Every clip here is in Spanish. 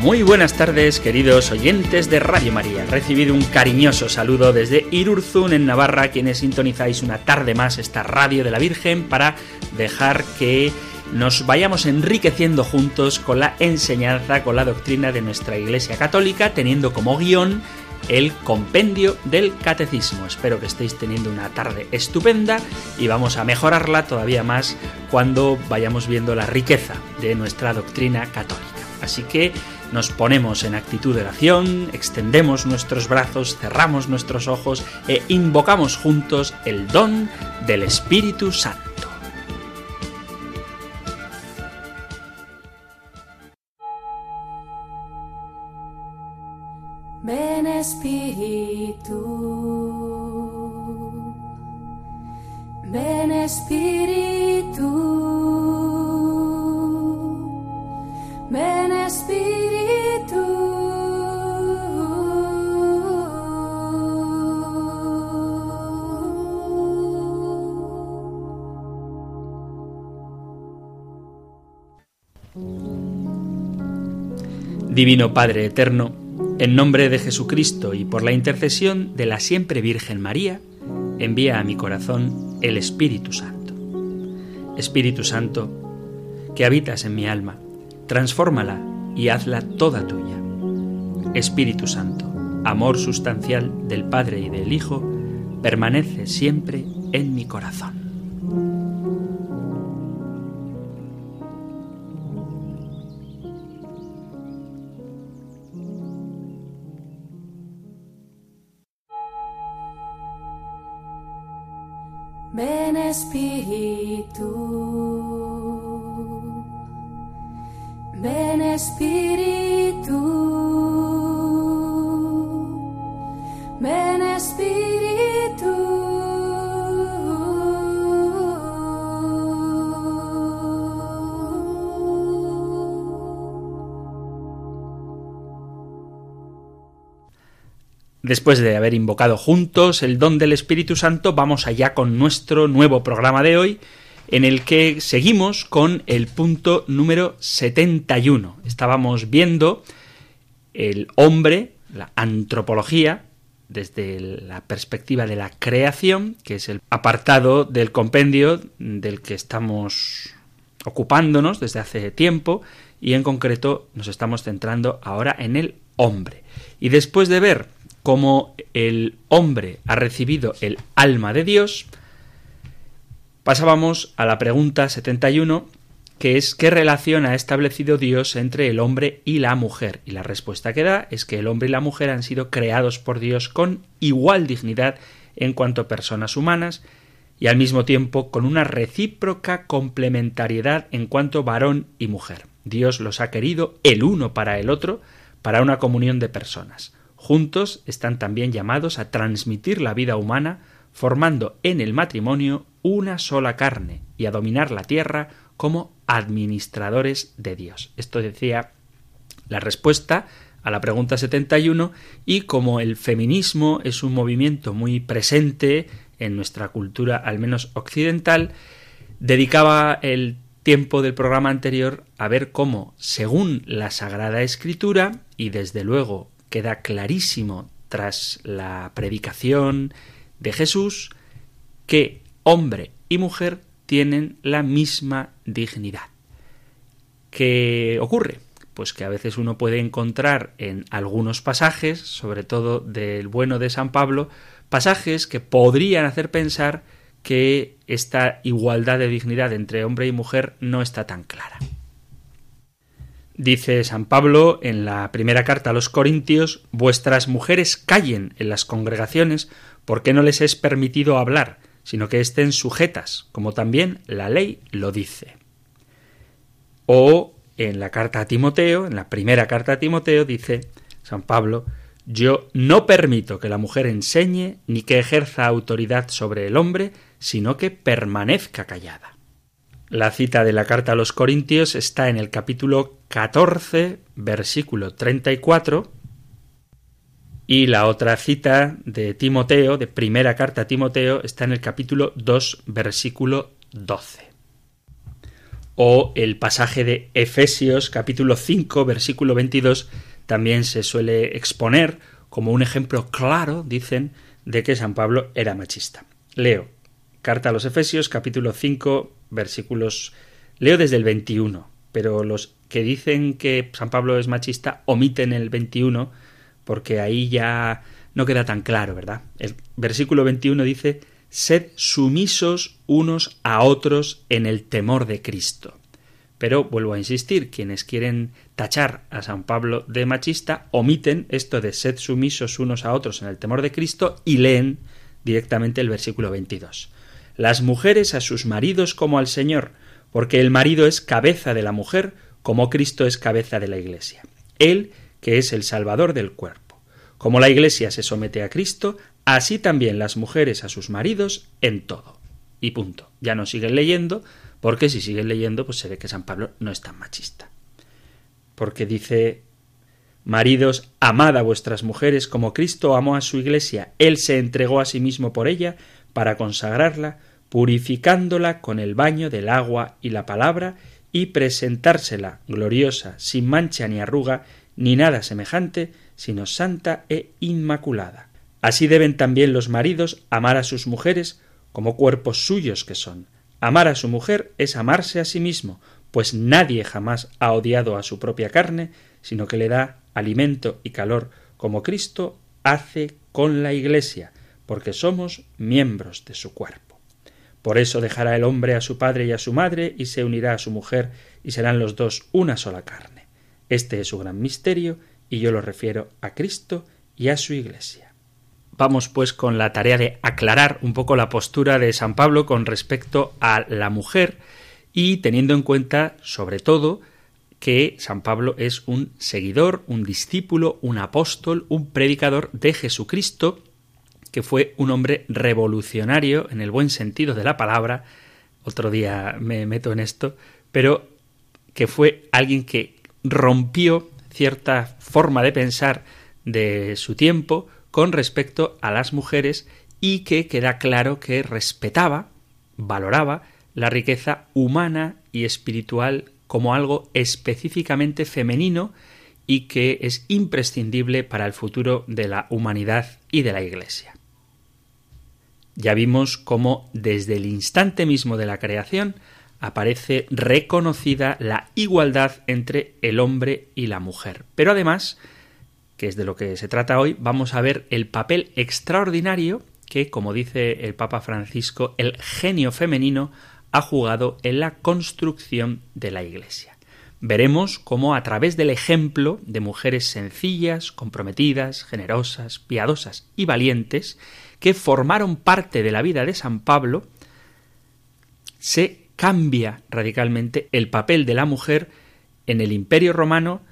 Muy buenas tardes, queridos oyentes de Radio María. Recibido un cariñoso saludo desde Irurzun, en Navarra, quienes sintonizáis una tarde más esta radio de la Virgen para dejar que nos vayamos enriqueciendo juntos con la enseñanza, con la doctrina de nuestra Iglesia Católica, teniendo como guion el compendio del catecismo. Espero que estéis teniendo una tarde estupenda y vamos a mejorarla todavía más cuando vayamos viendo la riqueza de nuestra doctrina católica. Así que nos ponemos en actitud de oración, extendemos nuestros brazos, cerramos nuestros ojos e invocamos juntos el don del Espíritu Santo. Ven Espíritu, ven Espíritu, ven Espíritu. Divino Padre Eterno, en nombre de Jesucristo y por la intercesión de la siempre Virgen María, envía a mi corazón el Espíritu Santo. Espíritu Santo, que habitas en mi alma, transfórmala y hazla toda tuya. Espíritu Santo, amor sustancial del Padre y del Hijo, permanece siempre en mi corazón. Después de haber invocado juntos el don del Espíritu Santo, vamos allá con nuestro nuevo programa de hoy, en el que seguimos con el punto número 71. Estábamos viendo el hombre, la antropología, desde la perspectiva de la creación, que es el apartado del compendio del que estamos ocupándonos desde hace tiempo, y en concreto nos estamos centrando ahora en el hombre. Y después de ver cómo el hombre ha recibido el alma de Dios, pasábamos a la pregunta 71, que es ¿qué relación ha establecido Dios entre el hombre y la mujer? Y la respuesta que da es que el hombre y la mujer han sido creados por Dios con igual dignidad en cuanto a personas humanas y al mismo tiempo con una recíproca complementariedad en cuanto varón y mujer. Dios los ha querido el uno para el otro, para una comunión de personas. Juntos están también llamados a transmitir la vida humana, formando en el matrimonio una sola carne y a dominar la tierra como administradores de Dios. Esto decía la respuesta a la pregunta 71 y como el feminismo es un movimiento muy presente en nuestra cultura, al menos occidental, dedicaba el tiempo del programa anterior a ver cómo, según la Sagrada Escritura, y desde luego queda clarísimo tras la predicación de Jesús, que hombre y mujer tienen la misma dignidad. ¿Qué ocurre? Pues que a veces uno puede encontrar en algunos pasajes, sobre todo del bueno de San Pablo, pasajes que podrían hacer pensar que esta igualdad de dignidad entre hombre y mujer no está tan clara. Dice San Pablo en la primera carta a los Corintios, vuestras mujeres callen en las congregaciones porque no les es permitido hablar, sino que estén sujetas, como también la ley lo dice. O en la carta a Timoteo, en la primera carta a Timoteo, dice San Pablo, Yo no permito que la mujer enseñe ni que ejerza autoridad sobre el hombre, sino que permanezca callada. La cita de la carta a los Corintios está en el capítulo 14, versículo 34, y la otra cita de Timoteo, de primera carta a Timoteo, está en el capítulo 2, versículo 12. O el pasaje de Efesios, capítulo 5, versículo 22, también se suele exponer como un ejemplo claro, dicen, de que San Pablo era machista. Leo, carta a los Efesios, capítulo 5, versículos. Leo desde el 21, pero los que dicen que San Pablo es machista omiten el 21 porque ahí ya no queda tan claro, ¿verdad? El versículo 21 dice, sed sumisos unos a otros en el temor de Cristo. Pero vuelvo a insistir, quienes quieren tachar a San Pablo de machista omiten esto de sed sumisos unos a otros en el temor de Cristo y leen directamente el versículo 22. Las mujeres a sus maridos como al Señor, porque el marido es cabeza de la mujer, como Cristo es cabeza de la Iglesia. Él que es el Salvador del cuerpo. Como la Iglesia se somete a Cristo, así también las mujeres a sus maridos en todo. Y punto. Ya no siguen leyendo, porque si siguen leyendo, pues se ve que San Pablo no es tan machista. Porque dice Maridos, amad a vuestras mujeres como Cristo amó a su Iglesia. Él se entregó a sí mismo por ella para consagrarla, purificándola con el baño del agua y la palabra, y presentársela gloriosa, sin mancha ni arruga, ni nada semejante, sino santa e inmaculada. Así deben también los maridos amar a sus mujeres como cuerpos suyos que son. Amar a su mujer es amarse a sí mismo, pues nadie jamás ha odiado a su propia carne, sino que le da alimento y calor, como Cristo hace con la Iglesia, porque somos miembros de su cuerpo. Por eso dejará el hombre a su padre y a su madre, y se unirá a su mujer, y serán los dos una sola carne. Este es su gran misterio y yo lo refiero a Cristo y a su Iglesia. Vamos pues con la tarea de aclarar un poco la postura de San Pablo con respecto a la mujer y teniendo en cuenta sobre todo que San Pablo es un seguidor, un discípulo, un apóstol, un predicador de Jesucristo, que fue un hombre revolucionario en el buen sentido de la palabra, otro día me meto en esto, pero que fue alguien que rompió cierta forma de pensar de su tiempo con respecto a las mujeres y que queda claro que respetaba, valoraba la riqueza humana y espiritual como algo específicamente femenino y que es imprescindible para el futuro de la humanidad y de la Iglesia. Ya vimos cómo desde el instante mismo de la creación aparece reconocida la igualdad entre el hombre y la mujer. Pero además, que es de lo que se trata hoy, vamos a ver el papel extraordinario que, como dice el Papa Francisco, el genio femenino ha jugado en la construcción de la Iglesia. Veremos cómo a través del ejemplo de mujeres sencillas, comprometidas, generosas, piadosas y valientes, que formaron parte de la vida de San Pablo, se cambia radicalmente el papel de la mujer en el imperio romano,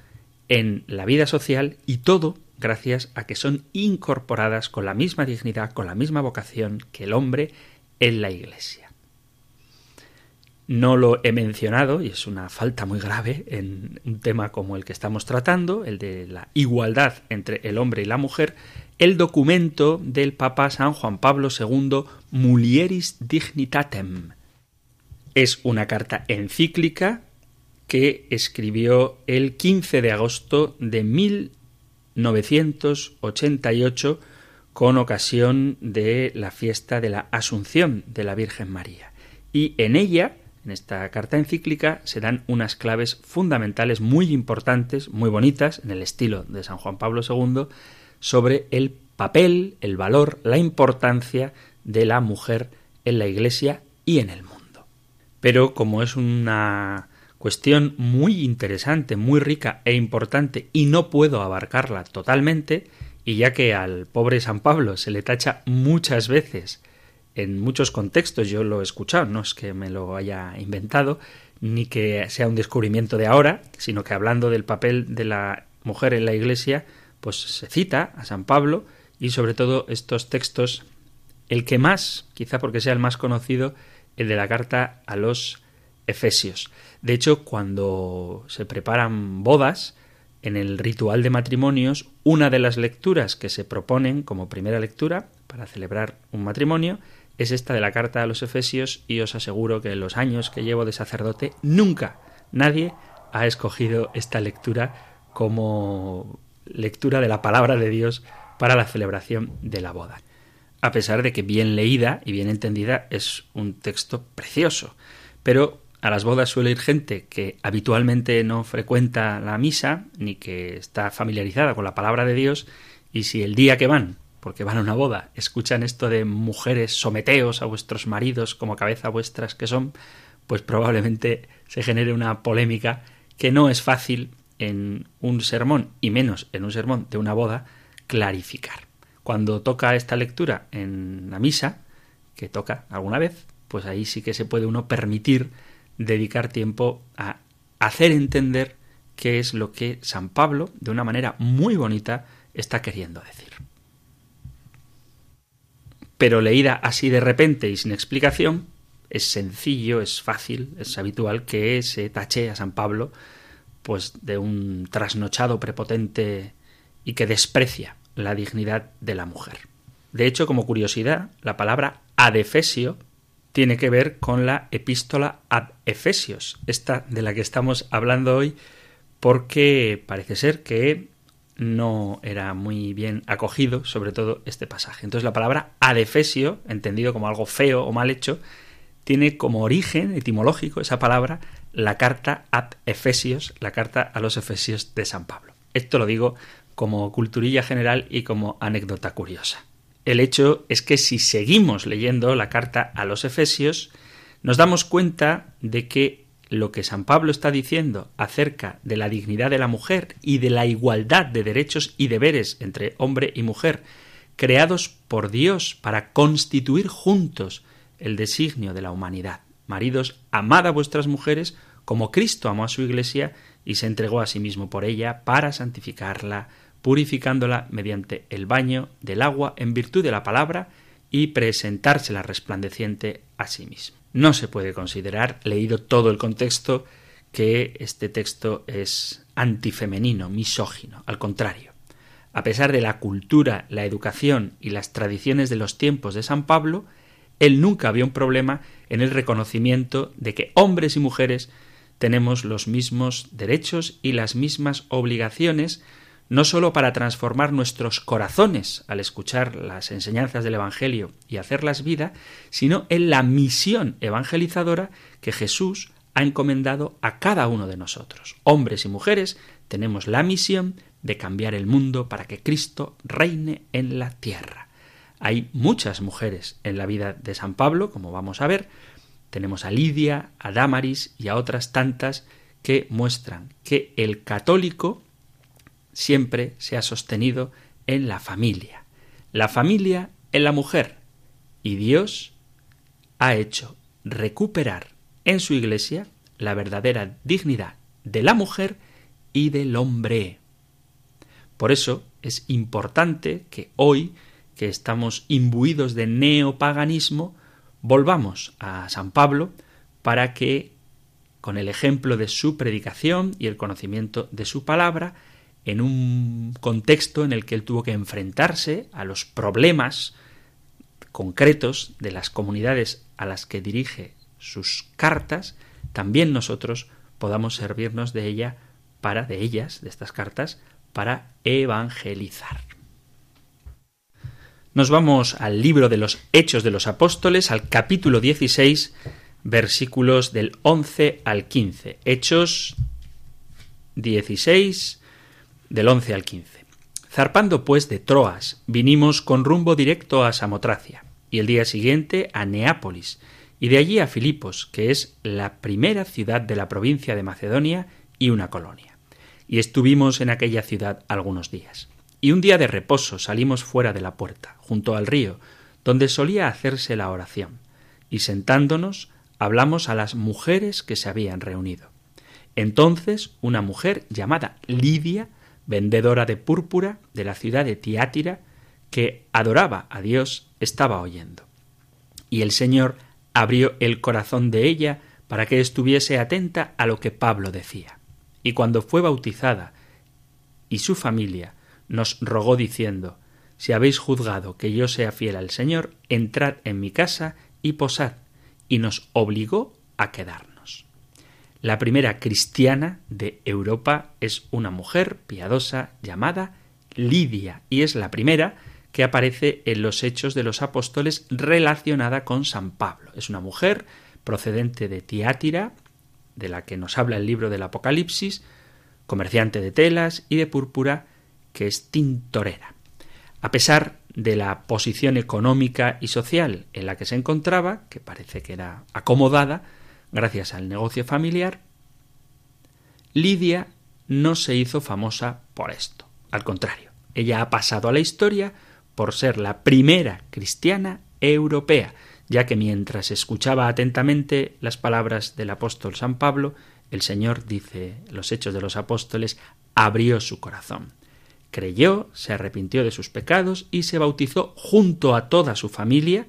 en la vida social y todo gracias a que son incorporadas con la misma dignidad, con la misma vocación que el hombre en la Iglesia. No lo he mencionado, y es una falta muy grave en un tema como el que estamos tratando, el de la igualdad entre el hombre y la mujer, el documento del Papa San Juan Pablo II Mulieris Dignitatem, es una carta encíclica que escribió el 15 de agosto de 1988 con ocasión de la fiesta de la Asunción de la Virgen María. Y en ella, en esta carta encíclica, se dan unas claves fundamentales muy importantes, muy bonitas, en el estilo de San Juan Pablo II, sobre el papel, el valor, la importancia de la mujer en la Iglesia y en el mundo. Pero como es una cuestión muy interesante, muy rica e importante y no puedo abarcarla totalmente, y ya que al pobre San Pablo se le tacha muchas veces en muchos contextos, yo lo he escuchado, no es que me lo haya inventado, ni que sea un descubrimiento de ahora, sino que hablando del papel de la mujer en la Iglesia, pues se cita a San Pablo y sobre todo estos textos, el que más, quizá porque sea el más conocido, el de la carta a los Efesios. De hecho, cuando se preparan bodas, en el ritual de matrimonios, una de las lecturas que se proponen como primera lectura para celebrar un matrimonio es esta de la carta a los Efesios y os aseguro que en los años que llevo de sacerdote nunca nadie ha escogido esta lectura como lectura de la palabra de Dios para la celebración de la boda. A pesar de que bien leída y bien entendida es un texto precioso, pero a las bodas suele ir gente que habitualmente no frecuenta la misa ni que está familiarizada con la palabra de Dios y si el día que van, porque van a una boda, escuchan esto de mujeres someteos a vuestros maridos como cabeza vuestras que son, pues probablemente se genere una polémica que no es fácil en un sermón y menos en un sermón de una boda clarificar. Cuando toca esta lectura en la misa, que toca alguna vez, pues ahí sí que se puede uno permitir dedicar tiempo a hacer entender qué es lo que San Pablo, de una manera muy bonita, está queriendo decir. Pero leída así de repente y sin explicación, es sencillo, es fácil, es habitual que se tache a San Pablo pues de un trasnochado prepotente y que desprecia la dignidad de la mujer. De hecho, como curiosidad, la palabra adefesio tiene que ver con la epístola ad Efesios, esta de la que estamos hablando hoy, porque parece ser que no era muy bien acogido, sobre todo este pasaje. Entonces la palabra adefesio, entendido como algo feo o mal hecho, tiene como origen etimológico esa palabra la carta ad Efesios, la carta a los Efesios de San Pablo. Esto lo digo como culturilla general y como anécdota curiosa. El hecho es que si seguimos leyendo la carta a los Efesios, nos damos cuenta de que lo que San Pablo está diciendo acerca de la dignidad de la mujer y de la igualdad de derechos y deberes entre hombre y mujer, creados por Dios para constituir juntos el designio de la humanidad. Maridos, amad a vuestras mujeres como Cristo amó a su Iglesia y se entregó a sí mismo por ella para santificarla, purificándola mediante el baño del agua en virtud de la palabra y presentársela resplandeciente a sí mismo. No se puede considerar, leído todo el contexto, que este texto es antifemenino, misógino. Al contrario, a pesar de la cultura, la educación y las tradiciones de los tiempos de San Pablo, él nunca había un problema en el reconocimiento de que hombres y mujeres tenemos los mismos derechos y las mismas obligaciones no sólo para transformar nuestros corazones al escuchar las enseñanzas del Evangelio y hacerlas vida, sino en la misión evangelizadora que Jesús ha encomendado a cada uno de nosotros. Hombres y mujeres tenemos la misión de cambiar el mundo para que Cristo reine en la tierra. Hay muchas mujeres en la vida de San Pablo, como vamos a ver. Tenemos a Lidia, a Damaris y a otras tantas que muestran que el católico siempre se ha sostenido en la familia. La familia en la mujer. Y Dios ha hecho recuperar en su iglesia la verdadera dignidad de la mujer y del hombre. Por eso es importante que hoy, que estamos imbuidos de neopaganismo, volvamos a San Pablo para que, con el ejemplo de su predicación y el conocimiento de su palabra, en un contexto en el que él tuvo que enfrentarse a los problemas concretos de las comunidades a las que dirige sus cartas, también nosotros podamos servirnos de ella para de ellas, de estas cartas, para evangelizar. Nos vamos al libro de los Hechos de los Apóstoles, al capítulo 16, versículos del 11 al 15. Hechos 16, del 11 al 15. Zarpando pues de Troas, vinimos con rumbo directo a Samotracia, y el día siguiente a Neápolis, y de allí a Filipos, que es la primera ciudad de la provincia de Macedonia y una colonia. Y estuvimos en aquella ciudad algunos días. Y un día de reposo salimos fuera de la puerta, junto al río, donde solía hacerse la oración, y sentándonos hablamos a las mujeres que se habían reunido. Entonces una mujer llamada Lidia, vendedora de púrpura de la ciudad de Tiátira, que adoraba a Dios, estaba oyendo. Y el Señor abrió el corazón de ella para que estuviese atenta a lo que Pablo decía. Y cuando fue bautizada y su familia nos rogó diciendo Si habéis juzgado que yo sea fiel al Señor, entrad en mi casa y posad, y nos obligó a quedarnos. La primera cristiana de Europa es una mujer piadosa llamada Lidia, y es la primera que aparece en los Hechos de los Apóstoles relacionada con San Pablo. Es una mujer procedente de Tiátira, de la que nos habla el libro del Apocalipsis, comerciante de telas y de púrpura, que es tintorera. A pesar de la posición económica y social en la que se encontraba, que parece que era acomodada, gracias al negocio familiar, Lidia no se hizo famosa por esto. Al contrario, ella ha pasado a la historia por ser la primera cristiana europea, ya que mientras escuchaba atentamente las palabras del apóstol San Pablo, el Señor, dice los Hechos de los Apóstoles, abrió su corazón. Creyó, se arrepintió de sus pecados y se bautizó junto a toda su familia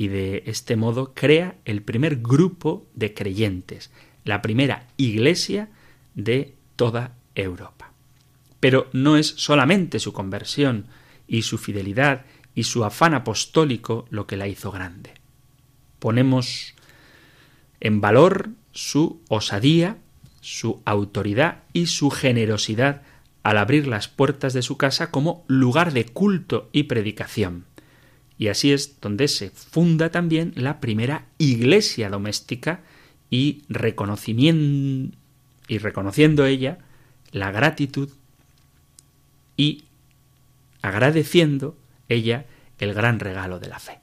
y de este modo crea el primer grupo de creyentes, la primera iglesia de toda Europa. Pero no es solamente su conversión y su fidelidad y su afán apostólico lo que la hizo grande. Ponemos en valor su osadía, su autoridad y su generosidad al abrir las puertas de su casa como lugar de culto y predicación. Y así es donde se funda también la primera iglesia doméstica y y reconociendo ella la gratitud y agradeciendo ella el gran regalo de la fe.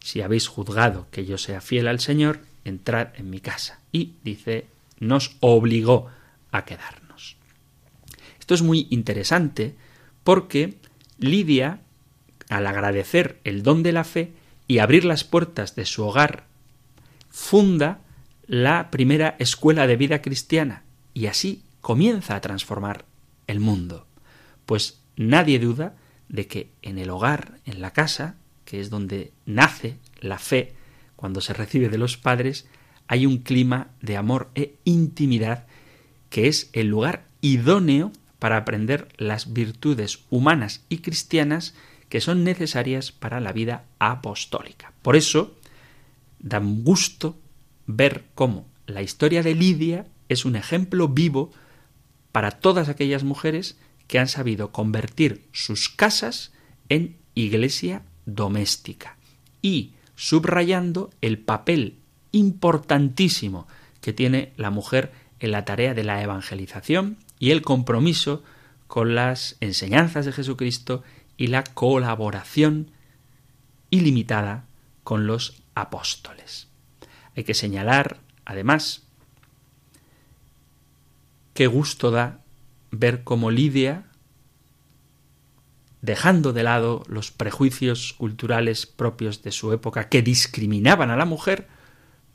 Si habéis juzgado que yo sea fiel al Señor, entrad en mi casa. Y dice, nos obligó a quedarnos. Esto es muy interesante porque Lidia, al agradecer el don de la fe y abrir las puertas de su hogar, funda la primera escuela de vida cristiana y así comienza a transformar el mundo. Pues nadie duda de que en el hogar, en la casa, que es donde nace la fe, cuando se recibe de los padres, hay un clima de amor e intimidad que es el lugar idóneo para aprender las virtudes humanas y cristianas que son necesarias para la vida apostólica. Por eso, da gusto ver cómo la historia de Lidia es un ejemplo vivo para todas aquellas mujeres que han sabido convertir sus casas en iglesia doméstica y subrayando el papel importantísimo que tiene la mujer en la tarea de la evangelización y el compromiso con las enseñanzas de Jesucristo y la colaboración ilimitada con los apóstoles. Hay que señalar, además, qué gusto da ver cómo Lidia, dejando de lado los prejuicios culturales propios de su época que discriminaban a la mujer,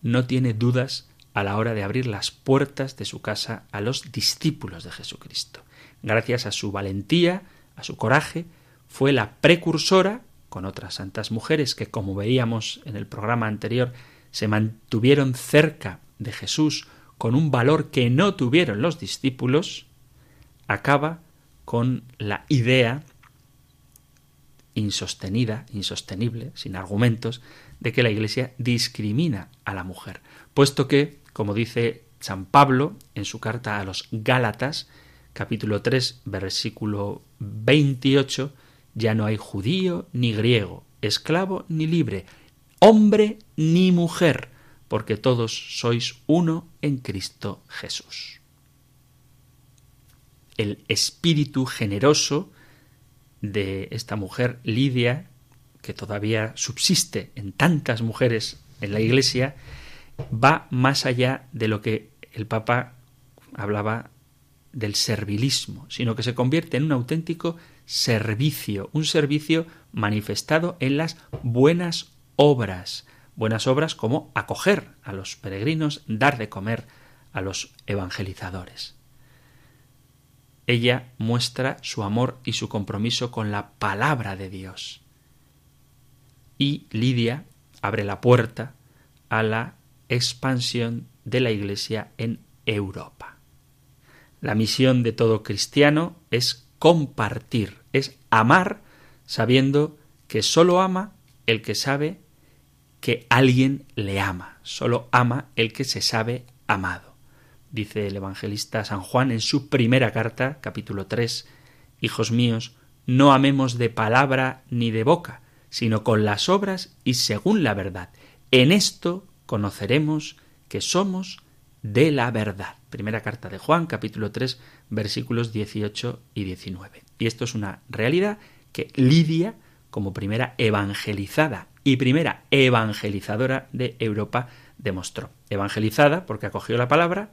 no tiene dudas a la hora de abrir las puertas de su casa a los discípulos de Jesucristo. Gracias a su valentía, a su coraje, fue la precursora, con otras santas mujeres que, como veíamos en el programa anterior, se mantuvieron cerca de Jesús con un valor que no tuvieron los discípulos, acaba con la idea insostenida, insostenible, sin argumentos, de que la Iglesia discrimina a la mujer, puesto que, como dice San Pablo en su carta a los Gálatas, capítulo 3, versículo 28, ya no hay judío ni griego, esclavo ni libre, hombre ni mujer, porque todos sois uno en Cristo Jesús. El espíritu generoso de esta mujer Lidia, que todavía subsiste en tantas mujeres en la Iglesia, va más allá de lo que el Papa hablaba del servilismo, sino que se convierte en un auténtico servicio, un servicio manifestado en las buenas obras, buenas obras como acoger a los peregrinos, dar de comer a los evangelizadores. ella muestra su amor y su compromiso con la palabra de Dios. Y Lidia abre la puerta a la expansión de la Iglesia en Europa. La misión de todo cristiano es compartir, es amar sabiendo que sólo ama el que sabe que alguien le ama, sólo ama el que se sabe amado. Dice el evangelista San Juan en su primera carta, capítulo 3, Hijos míos, no amemos de palabra ni de boca, sino con las obras y según la verdad. En esto conoceremos que somos de la verdad. Primera carta de Juan, capítulo 3, versículos 18 y 19. Y esto es una realidad que Lidia, como primera evangelizada y primera evangelizadora de Europa, demostró. Evangelizada porque acogió la palabra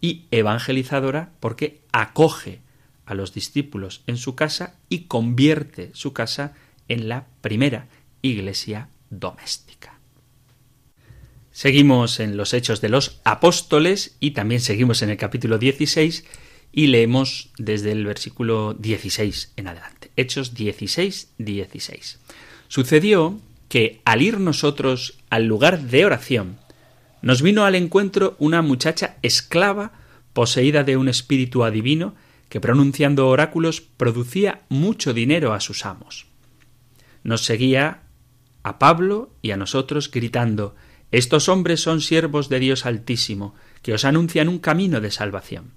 y evangelizadora porque acoge a los discípulos en su casa y convierte su casa en la primera iglesia doméstica. Seguimos en los Hechos de los Apóstoles y también seguimos en el capítulo 16 y leemos desde el versículo 16 en adelante. Hechos 16, 16. Sucedió que al ir nosotros al lugar de oración, nos vino al encuentro una muchacha esclava poseída de un espíritu adivino que pronunciando oráculos producía mucho dinero a sus amos. Nos seguía a Pablo y a nosotros gritando Estos hombres son siervos de Dios Altísimo, que os anuncian un camino de salvación.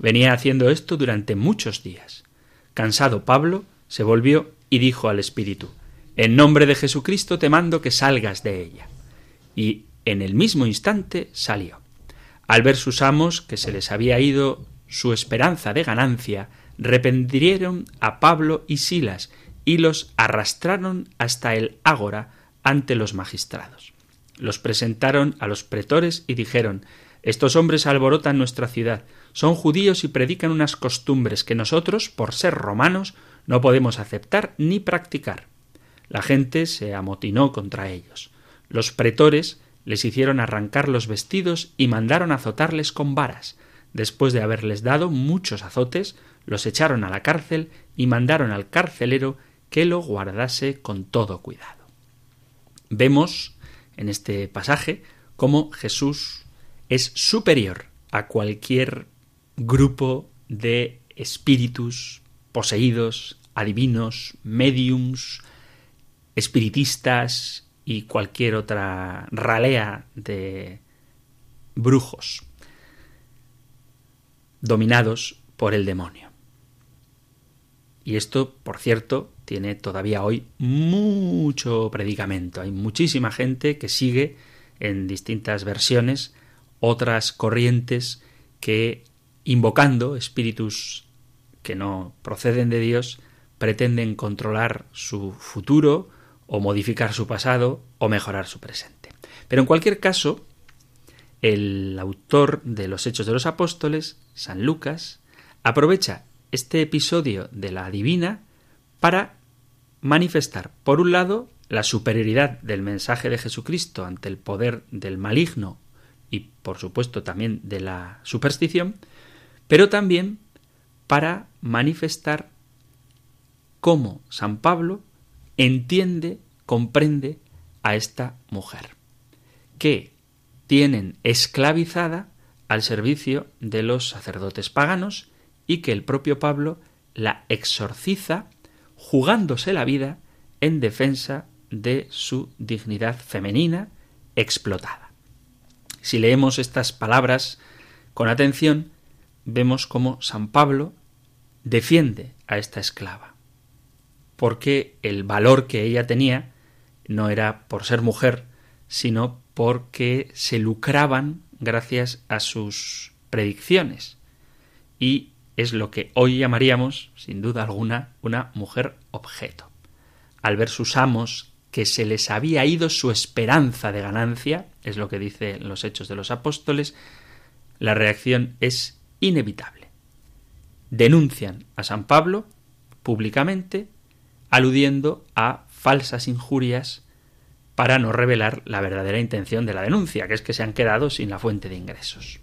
Venía haciendo esto durante muchos días. Cansado Pablo, se volvió y dijo al espíritu En nombre de Jesucristo te mando que salgas de ella. Y en el mismo instante salió. Al ver sus amos que se les había ido su esperanza de ganancia, reprendieron a Pablo y Silas y los arrastraron hasta el ágora ante los magistrados. Los presentaron a los pretores y dijeron Estos hombres alborotan nuestra ciudad, son judíos y predican unas costumbres que nosotros, por ser romanos, no podemos aceptar ni practicar. La gente se amotinó contra ellos. Los pretores les hicieron arrancar los vestidos y mandaron azotarles con varas. Después de haberles dado muchos azotes, los echaron a la cárcel y mandaron al carcelero que lo guardase con todo cuidado. Vemos en este pasaje cómo Jesús es superior a cualquier grupo de espíritus poseídos, adivinos, mediums, espiritistas y cualquier otra ralea de brujos dominados por el demonio. Y esto, por cierto, tiene todavía hoy mucho predicamento. Hay muchísima gente que sigue en distintas versiones otras corrientes que, invocando espíritus que no proceden de Dios, pretenden controlar su futuro o modificar su pasado o mejorar su presente. Pero en cualquier caso, el autor de los Hechos de los Apóstoles, San Lucas, aprovecha este episodio de la divina para manifestar, por un lado, la superioridad del mensaje de Jesucristo ante el poder del maligno y, por supuesto, también de la superstición, pero también para manifestar cómo San Pablo entiende, comprende a esta mujer, que tienen esclavizada al servicio de los sacerdotes paganos y que el propio Pablo la exorciza jugándose la vida en defensa de su dignidad femenina explotada. Si leemos estas palabras con atención, vemos cómo San Pablo defiende a esta esclava, porque el valor que ella tenía no era por ser mujer, sino porque se lucraban gracias a sus predicciones. Y es lo que hoy llamaríamos, sin duda alguna, una mujer objeto. Al ver sus amos que se les había ido su esperanza de ganancia, es lo que dice los Hechos de los Apóstoles, la reacción es inevitable. Denuncian a San Pablo públicamente, aludiendo a falsas injurias para no revelar la verdadera intención de la denuncia, que es que se han quedado sin la fuente de ingresos.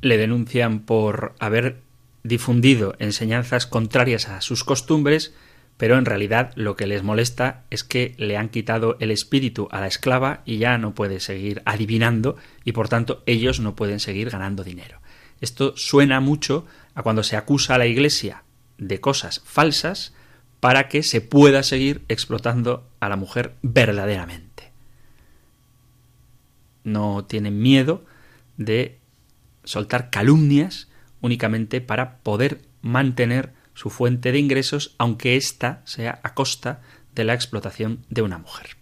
Le denuncian por haber difundido enseñanzas contrarias a sus costumbres, pero en realidad lo que les molesta es que le han quitado el espíritu a la esclava y ya no puede seguir adivinando y por tanto ellos no pueden seguir ganando dinero. Esto suena mucho a cuando se acusa a la Iglesia de cosas falsas para que se pueda seguir explotando a la mujer verdaderamente. No tienen miedo de soltar calumnias únicamente para poder mantener su fuente de ingresos, aunque ésta sea a costa de la explotación de una mujer.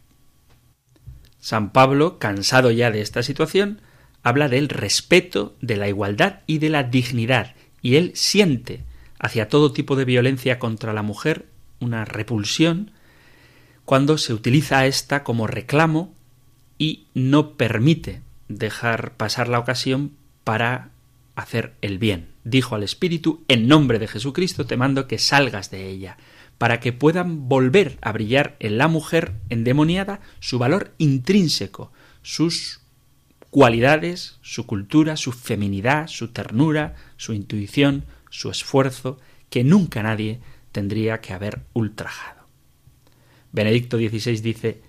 San Pablo, cansado ya de esta situación, habla del respeto, de la igualdad y de la dignidad, y él siente hacia todo tipo de violencia contra la mujer una repulsión cuando se utiliza a ésta como reclamo y no permite dejar pasar la ocasión para hacer el bien. Dijo al Espíritu, en nombre de Jesucristo te mando que salgas de ella, para que puedan volver a brillar en la mujer endemoniada su valor intrínseco, sus cualidades, su cultura, su feminidad, su ternura, su intuición, su esfuerzo, que nunca nadie tendría que haber ultrajado. Benedicto XVI dice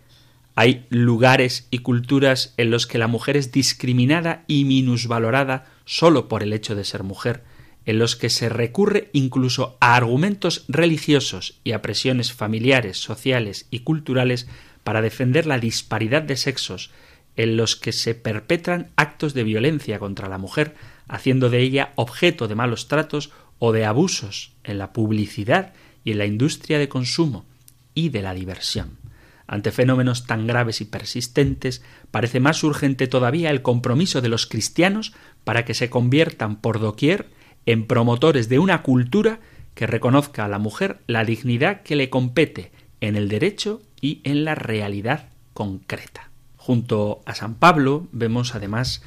hay lugares y culturas en los que la mujer es discriminada y minusvalorada solo por el hecho de ser mujer, en los que se recurre incluso a argumentos religiosos y a presiones familiares, sociales y culturales para defender la disparidad de sexos, en los que se perpetran actos de violencia contra la mujer, haciendo de ella objeto de malos tratos o de abusos en la publicidad y en la industria de consumo y de la diversión. Ante fenómenos tan graves y persistentes, parece más urgente todavía el compromiso de los cristianos para que se conviertan por doquier en promotores de una cultura que reconozca a la mujer la dignidad que le compete en el derecho y en la realidad concreta. Junto a San Pablo vemos además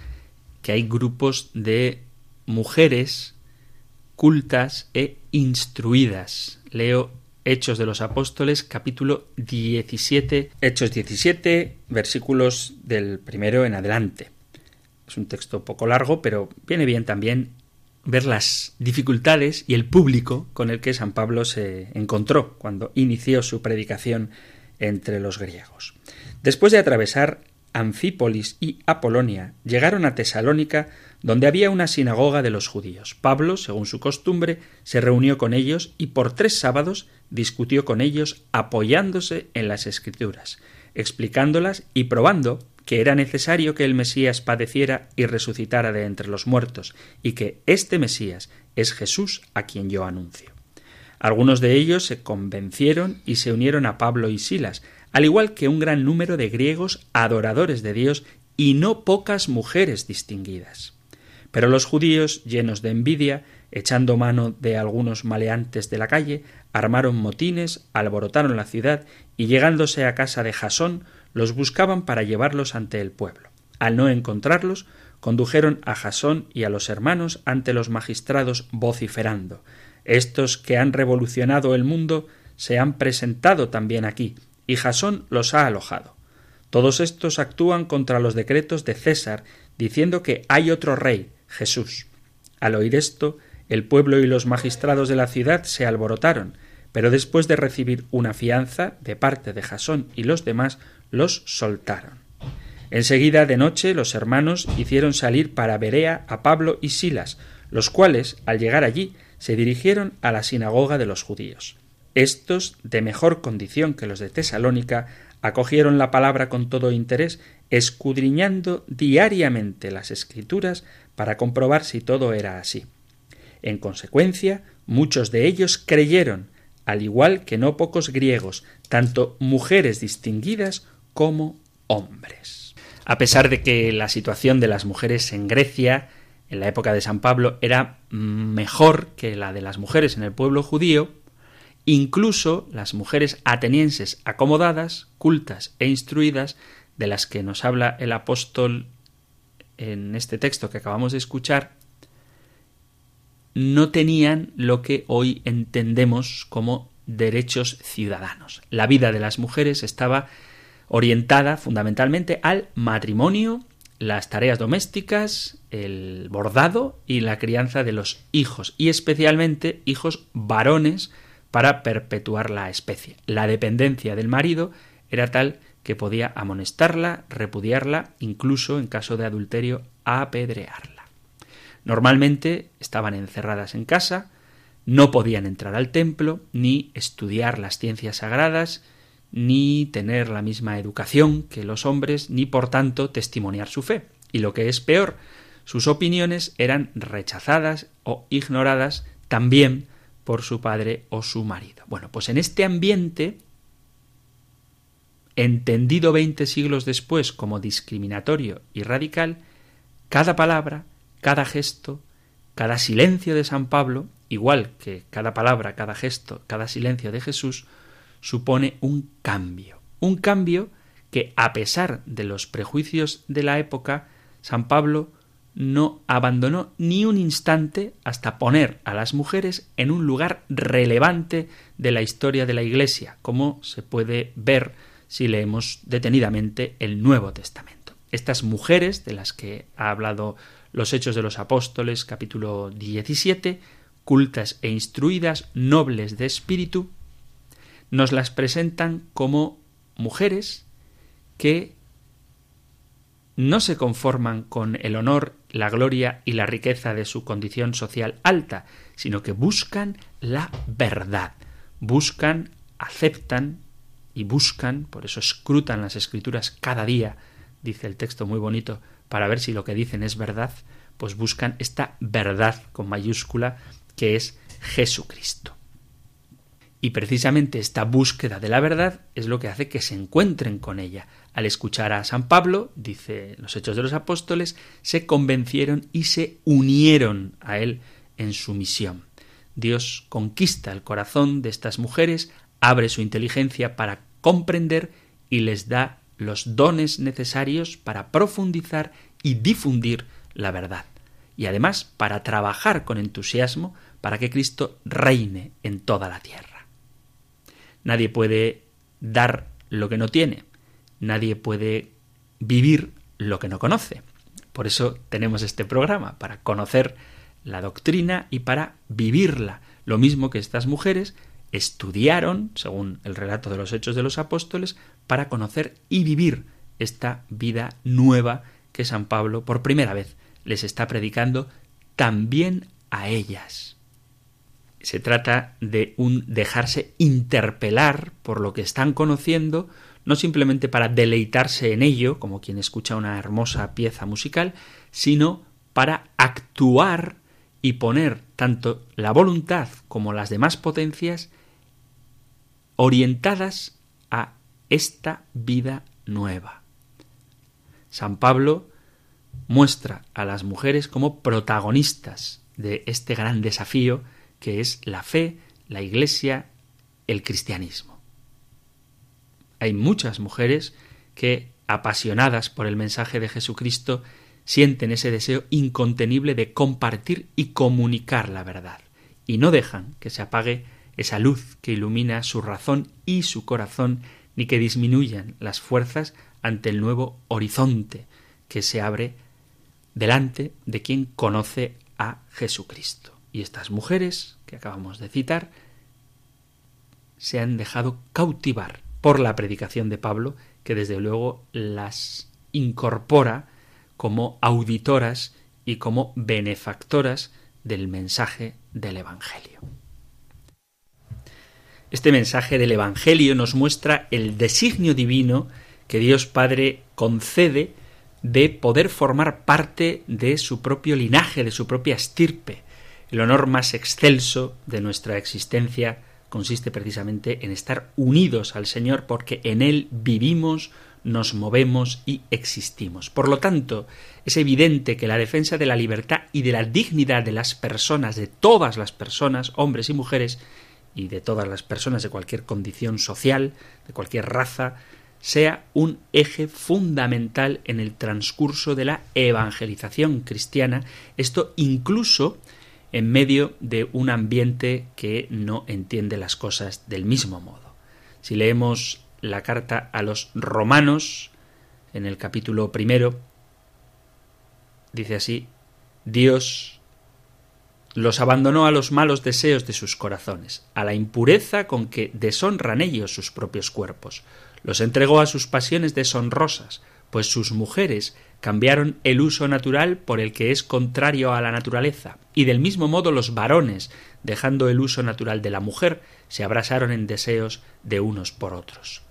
que hay grupos de mujeres cultas e instruidas. Leo Hechos de los Apóstoles, capítulo 17, Hechos 17, versículos del primero en adelante. Es un texto poco largo, pero viene bien también ver las dificultades y el público con el que San Pablo se encontró cuando inició su predicación entre los griegos. Después de atravesar Anfípolis y Apolonia, llegaron a Tesalónica, donde había una sinagoga de los judíos. Pablo, según su costumbre, se reunió con ellos y por tres sábados discutió con ellos apoyándose en las escrituras, explicándolas y probando que era necesario que el Mesías padeciera y resucitara de entre los muertos, y que este Mesías es Jesús a quien yo anuncio. Algunos de ellos se convencieron y se unieron a Pablo y Silas, al igual que un gran número de griegos adoradores de Dios y no pocas mujeres distinguidas. Pero los judíos, llenos de envidia, echando mano de algunos maleantes de la calle, armaron motines, alborotaron la ciudad y llegándose a casa de Jasón, los buscaban para llevarlos ante el pueblo. Al no encontrarlos, condujeron a Jasón y a los hermanos ante los magistrados vociferando Estos que han revolucionado el mundo se han presentado también aquí, y Jasón los ha alojado. Todos estos actúan contra los decretos de César, diciendo que hay otro rey, Jesús. Al oír esto, el pueblo y los magistrados de la ciudad se alborotaron, pero después de recibir una fianza de parte de Jasón y los demás, los soltaron. Enseguida de noche los hermanos hicieron salir para Berea a Pablo y Silas, los cuales, al llegar allí, se dirigieron a la sinagoga de los judíos. Estos, de mejor condición que los de Tesalónica, acogieron la palabra con todo interés, escudriñando diariamente las escrituras para comprobar si todo era así. En consecuencia, muchos de ellos creyeron, al igual que no pocos griegos, tanto mujeres distinguidas como hombres. A pesar de que la situación de las mujeres en Grecia, en la época de San Pablo, era mejor que la de las mujeres en el pueblo judío, incluso las mujeres atenienses acomodadas, cultas e instruidas, de las que nos habla el apóstol en este texto que acabamos de escuchar, no tenían lo que hoy entendemos como derechos ciudadanos. La vida de las mujeres estaba orientada fundamentalmente al matrimonio las tareas domésticas, el bordado y la crianza de los hijos, y especialmente hijos varones para perpetuar la especie. La dependencia del marido era tal que podía amonestarla, repudiarla, incluso en caso de adulterio, apedrearla. Normalmente estaban encerradas en casa, no podían entrar al templo, ni estudiar las ciencias sagradas, ni tener la misma educación que los hombres, ni por tanto testimoniar su fe. Y lo que es peor, sus opiniones eran rechazadas o ignoradas también por su padre o su marido. Bueno, pues en este ambiente, entendido veinte siglos después como discriminatorio y radical, cada palabra, cada gesto, cada silencio de San Pablo, igual que cada palabra, cada gesto, cada silencio de Jesús, supone un cambio. Un cambio que, a pesar de los prejuicios de la época, San Pablo no abandonó ni un instante hasta poner a las mujeres en un lugar relevante de la historia de la Iglesia, como se puede ver si leemos detenidamente el Nuevo Testamento. Estas mujeres de las que ha hablado los Hechos de los Apóstoles capítulo 17, cultas e instruidas, nobles de espíritu, nos las presentan como mujeres que no se conforman con el honor, la gloria y la riqueza de su condición social alta, sino que buscan la verdad, buscan, aceptan y buscan, por eso escrutan las escrituras cada día, dice el texto muy bonito, para ver si lo que dicen es verdad, pues buscan esta verdad con mayúscula que es Jesucristo. Y precisamente esta búsqueda de la verdad es lo que hace que se encuentren con ella. Al escuchar a San Pablo, dice los Hechos de los Apóstoles, se convencieron y se unieron a él en su misión. Dios conquista el corazón de estas mujeres, abre su inteligencia para comprender y les da los dones necesarios para profundizar y difundir la verdad. Y además para trabajar con entusiasmo para que Cristo reine en toda la tierra. Nadie puede dar lo que no tiene. Nadie puede vivir lo que no conoce. Por eso tenemos este programa, para conocer la doctrina y para vivirla. Lo mismo que estas mujeres estudiaron, según el relato de los Hechos de los Apóstoles, para conocer y vivir esta vida nueva que San Pablo por primera vez les está predicando también a ellas se trata de un dejarse interpelar por lo que están conociendo, no simplemente para deleitarse en ello, como quien escucha una hermosa pieza musical, sino para actuar y poner tanto la voluntad como las demás potencias orientadas a esta vida nueva. San Pablo muestra a las mujeres como protagonistas de este gran desafío que es la fe, la Iglesia, el cristianismo. Hay muchas mujeres que, apasionadas por el mensaje de Jesucristo, sienten ese deseo incontenible de compartir y comunicar la verdad, y no dejan que se apague esa luz que ilumina su razón y su corazón, ni que disminuyan las fuerzas ante el nuevo horizonte que se abre delante de quien conoce a Jesucristo. Y estas mujeres que acabamos de citar se han dejado cautivar por la predicación de Pablo, que desde luego las incorpora como auditoras y como benefactoras del mensaje del Evangelio. Este mensaje del Evangelio nos muestra el designio divino que Dios Padre concede de poder formar parte de su propio linaje, de su propia estirpe, el honor más excelso de nuestra existencia consiste precisamente en estar unidos al Señor porque en Él vivimos, nos movemos y existimos. Por lo tanto, es evidente que la defensa de la libertad y de la dignidad de las personas, de todas las personas, hombres y mujeres, y de todas las personas de cualquier condición social, de cualquier raza, sea un eje fundamental en el transcurso de la evangelización cristiana, esto incluso en medio de un ambiente que no entiende las cosas del mismo modo. Si leemos la carta a los romanos, en el capítulo primero, dice así, Dios los abandonó a los malos deseos de sus corazones, a la impureza con que deshonran ellos sus propios cuerpos, los entregó a sus pasiones deshonrosas, pues sus mujeres cambiaron el uso natural por el que es contrario a la naturaleza, y del mismo modo los varones, dejando el uso natural de la mujer, se abrasaron en deseos de unos por otros.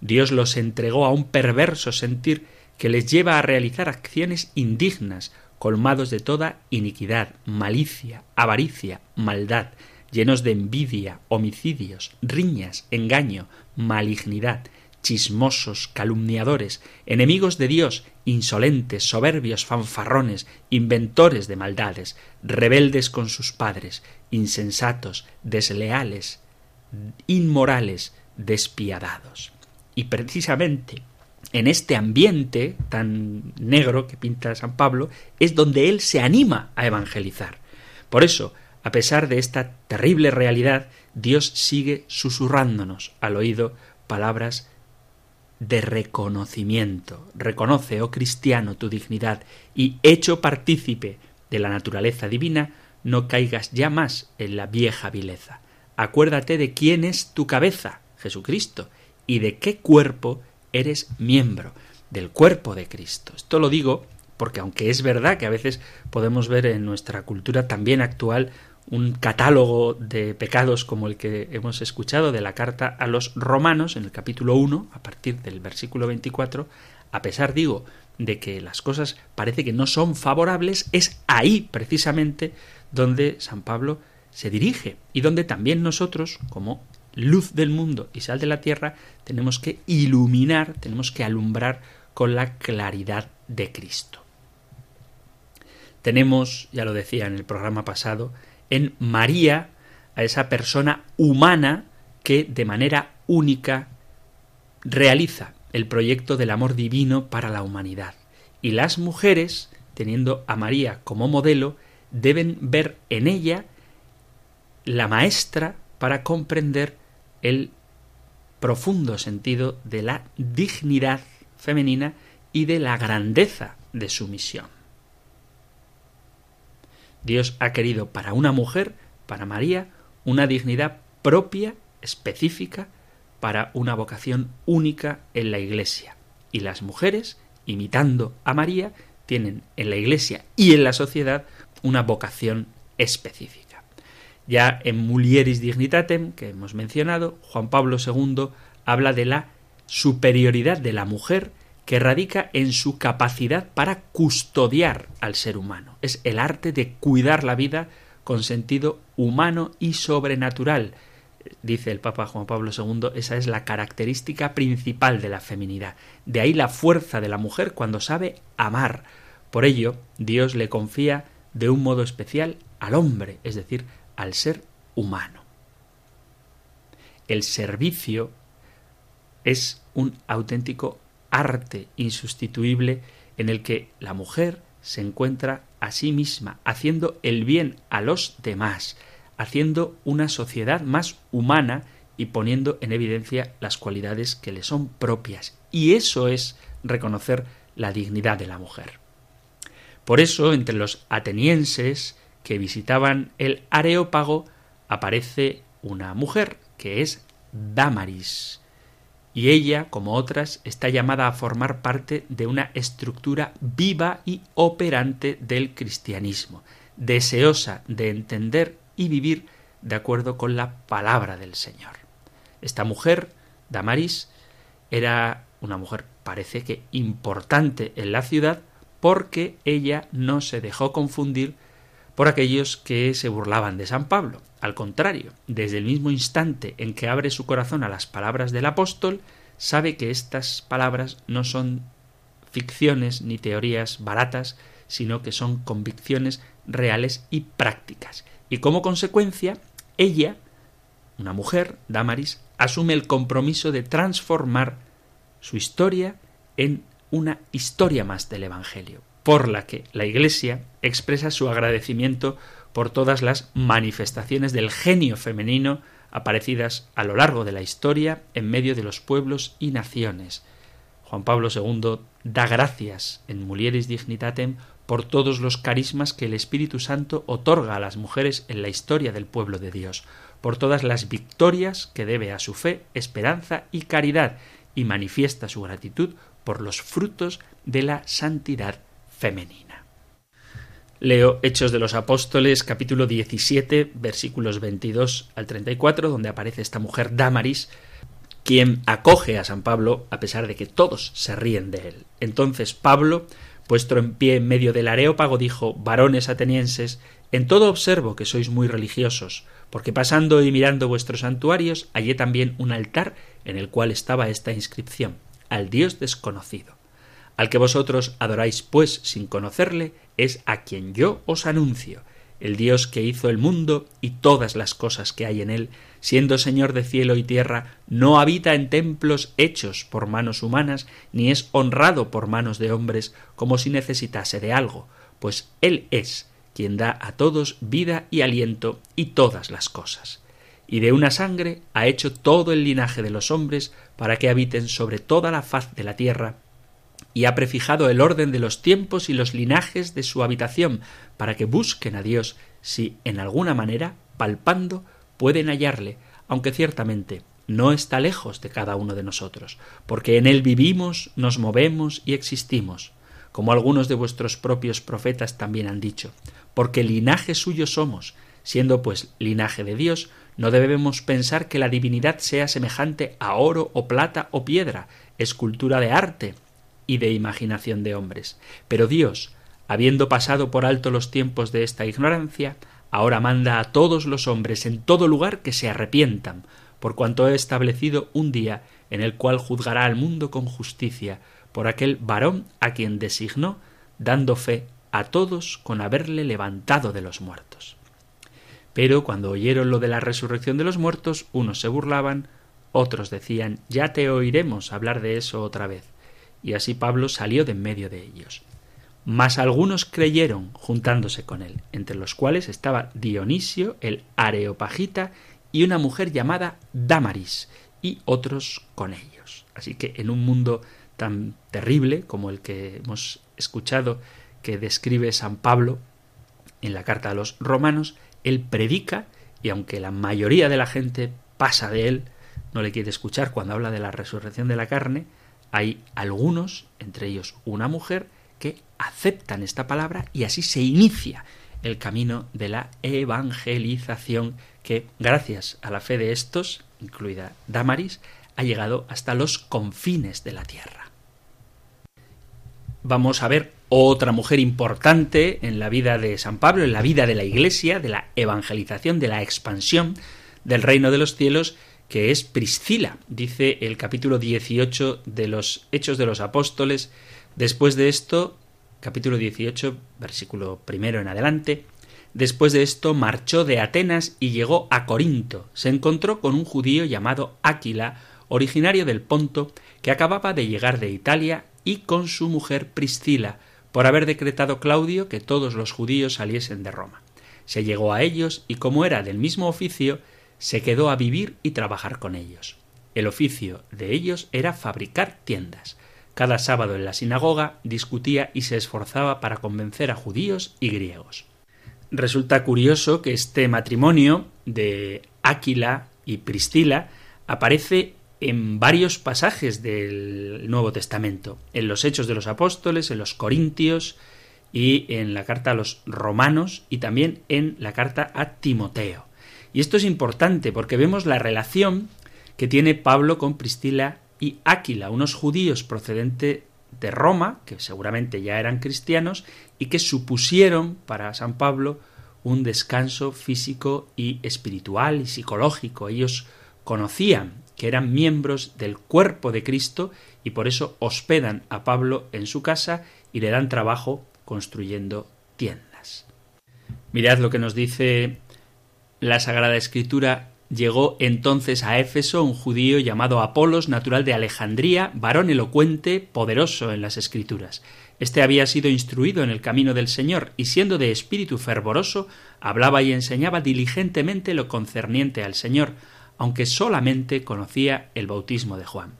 Dios los entregó a un perverso sentir que les lleva a realizar acciones indignas, colmados de toda iniquidad, malicia, avaricia, maldad, llenos de envidia, homicidios, riñas, engaño, malignidad, chismosos, calumniadores, enemigos de Dios, insolentes, soberbios, fanfarrones, inventores de maldades, rebeldes con sus padres, insensatos, desleales, inmorales, despiadados. Y precisamente en este ambiente tan negro que pinta San Pablo, es donde él se anima a evangelizar. Por eso, a pesar de esta terrible realidad, Dios sigue susurrándonos al oído palabras de reconocimiento. Reconoce, oh cristiano, tu dignidad y hecho partícipe de la naturaleza divina, no caigas ya más en la vieja vileza. Acuérdate de quién es tu cabeza, Jesucristo, y de qué cuerpo eres miembro del cuerpo de Cristo. Esto lo digo porque aunque es verdad que a veces podemos ver en nuestra cultura también actual un catálogo de pecados como el que hemos escuchado de la carta a los romanos en el capítulo 1, a partir del versículo 24, a pesar, digo, de que las cosas parece que no son favorables, es ahí precisamente donde San Pablo se dirige y donde también nosotros, como luz del mundo y sal de la tierra, tenemos que iluminar, tenemos que alumbrar con la claridad de Cristo. Tenemos, ya lo decía en el programa pasado, en María a esa persona humana que de manera única realiza el proyecto del amor divino para la humanidad. Y las mujeres, teniendo a María como modelo, deben ver en ella la maestra para comprender el profundo sentido de la dignidad femenina y de la grandeza de su misión. Dios ha querido para una mujer, para María, una dignidad propia, específica, para una vocación única en la Iglesia. Y las mujeres, imitando a María, tienen en la Iglesia y en la sociedad una vocación específica. Ya en Mulieris Dignitatem, que hemos mencionado, Juan Pablo II habla de la superioridad de la mujer que radica en su capacidad para custodiar al ser humano. Es el arte de cuidar la vida con sentido humano y sobrenatural. Dice el Papa Juan Pablo II, esa es la característica principal de la feminidad. De ahí la fuerza de la mujer cuando sabe amar. Por ello, Dios le confía de un modo especial al hombre, es decir, al ser humano. El servicio es un auténtico arte insustituible en el que la mujer se encuentra a sí misma, haciendo el bien a los demás, haciendo una sociedad más humana y poniendo en evidencia las cualidades que le son propias. Y eso es reconocer la dignidad de la mujer. Por eso, entre los atenienses, que visitaban el Areópago aparece una mujer que es Damaris. Y ella, como otras, está llamada a formar parte de una estructura viva y operante del cristianismo, deseosa de entender y vivir de acuerdo con la palabra del Señor. Esta mujer, Damaris, era una mujer parece que importante en la ciudad porque ella no se dejó confundir por aquellos que se burlaban de San Pablo. Al contrario, desde el mismo instante en que abre su corazón a las palabras del apóstol, sabe que estas palabras no son ficciones ni teorías baratas, sino que son convicciones reales y prácticas. Y como consecuencia, ella, una mujer, Damaris, asume el compromiso de transformar su historia en una historia más del Evangelio por la que la Iglesia expresa su agradecimiento por todas las manifestaciones del genio femenino aparecidas a lo largo de la historia en medio de los pueblos y naciones. Juan Pablo II da gracias en Mulieris Dignitatem por todos los carismas que el Espíritu Santo otorga a las mujeres en la historia del pueblo de Dios, por todas las victorias que debe a su fe, esperanza y caridad, y manifiesta su gratitud por los frutos de la santidad femenina. Leo Hechos de los Apóstoles capítulo 17 versículos 22 al 34 donde aparece esta mujer Damaris quien acoge a San Pablo a pesar de que todos se ríen de él. Entonces Pablo, puesto en pie en medio del areópago, dijo Varones atenienses, en todo observo que sois muy religiosos, porque pasando y mirando vuestros santuarios hallé también un altar en el cual estaba esta inscripción al Dios desconocido. Al que vosotros adoráis pues sin conocerle, es a quien yo os anuncio, el Dios que hizo el mundo y todas las cosas que hay en él, siendo Señor de cielo y tierra, no habita en templos hechos por manos humanas, ni es honrado por manos de hombres, como si necesitase de algo, pues Él es quien da a todos vida y aliento y todas las cosas. Y de una sangre ha hecho todo el linaje de los hombres para que habiten sobre toda la faz de la tierra, y ha prefijado el orden de los tiempos y los linajes de su habitación, para que busquen a Dios si en alguna manera, palpando, pueden hallarle, aunque ciertamente no está lejos de cada uno de nosotros, porque en él vivimos, nos movemos y existimos, como algunos de vuestros propios profetas también han dicho, porque linaje suyo somos, siendo pues linaje de Dios, no debemos pensar que la divinidad sea semejante a oro o plata o piedra, escultura de arte y de imaginación de hombres. Pero Dios, habiendo pasado por alto los tiempos de esta ignorancia, ahora manda a todos los hombres en todo lugar que se arrepientan, por cuanto he establecido un día en el cual juzgará al mundo con justicia por aquel varón a quien designó, dando fe a todos con haberle levantado de los muertos. Pero cuando oyeron lo de la resurrección de los muertos, unos se burlaban, otros decían ya te oiremos hablar de eso otra vez. Y así Pablo salió de en medio de ellos. Mas algunos creyeron juntándose con él, entre los cuales estaba Dionisio, el Areopagita, y una mujer llamada Damaris, y otros con ellos. Así que en un mundo tan terrible como el que hemos escuchado que describe San Pablo en la carta a los romanos, él predica y aunque la mayoría de la gente pasa de él, no le quiere escuchar cuando habla de la resurrección de la carne, hay algunos, entre ellos una mujer, que aceptan esta palabra y así se inicia el camino de la evangelización que, gracias a la fe de estos, incluida Damaris, ha llegado hasta los confines de la tierra. Vamos a ver otra mujer importante en la vida de San Pablo, en la vida de la Iglesia, de la evangelización, de la expansión del reino de los cielos, que es Priscila, dice el capítulo 18 de los Hechos de los Apóstoles. Después de esto, capítulo 18, versículo primero en adelante, después de esto marchó de Atenas y llegó a Corinto. Se encontró con un judío llamado Áquila, originario del Ponto, que acababa de llegar de Italia, y con su mujer Priscila, por haber decretado Claudio que todos los judíos saliesen de Roma. Se llegó a ellos y como era del mismo oficio, se quedó a vivir y trabajar con ellos. El oficio de ellos era fabricar tiendas. Cada sábado en la sinagoga discutía y se esforzaba para convencer a judíos y griegos. Resulta curioso que este matrimonio de Áquila y Priscila aparece en varios pasajes del Nuevo Testamento, en los Hechos de los Apóstoles, en los Corintios y en la carta a los Romanos y también en la carta a Timoteo. Y esto es importante porque vemos la relación que tiene Pablo con Priscila y Áquila, unos judíos procedentes de Roma, que seguramente ya eran cristianos, y que supusieron para San Pablo un descanso físico y espiritual y psicológico. Ellos conocían que eran miembros del cuerpo de Cristo y por eso hospedan a Pablo en su casa y le dan trabajo construyendo tiendas. Mirad lo que nos dice la Sagrada Escritura. Llegó entonces a Éfeso un judío llamado Apolos, natural de Alejandría, varón elocuente, poderoso en las Escrituras. Este había sido instruido en el camino del Señor, y siendo de espíritu fervoroso, hablaba y enseñaba diligentemente lo concerniente al Señor, aunque solamente conocía el bautismo de Juan.